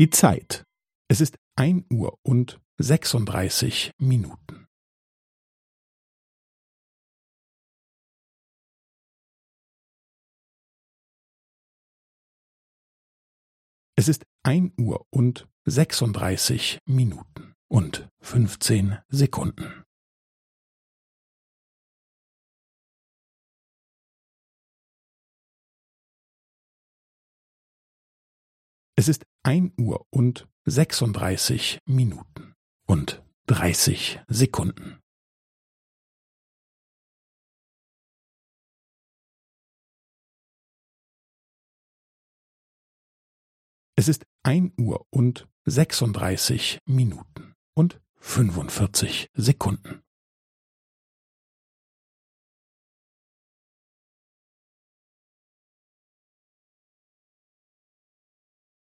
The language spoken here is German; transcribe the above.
Die Zeit. Es ist ein Uhr und sechsunddreißig Minuten. Es ist ein Uhr und sechsunddreißig Minuten und fünfzehn Sekunden. Es ist ein Uhr und sechsunddreißig Minuten und dreißig Sekunden. Es ist ein Uhr und sechsunddreißig Minuten und fünfundvierzig Sekunden.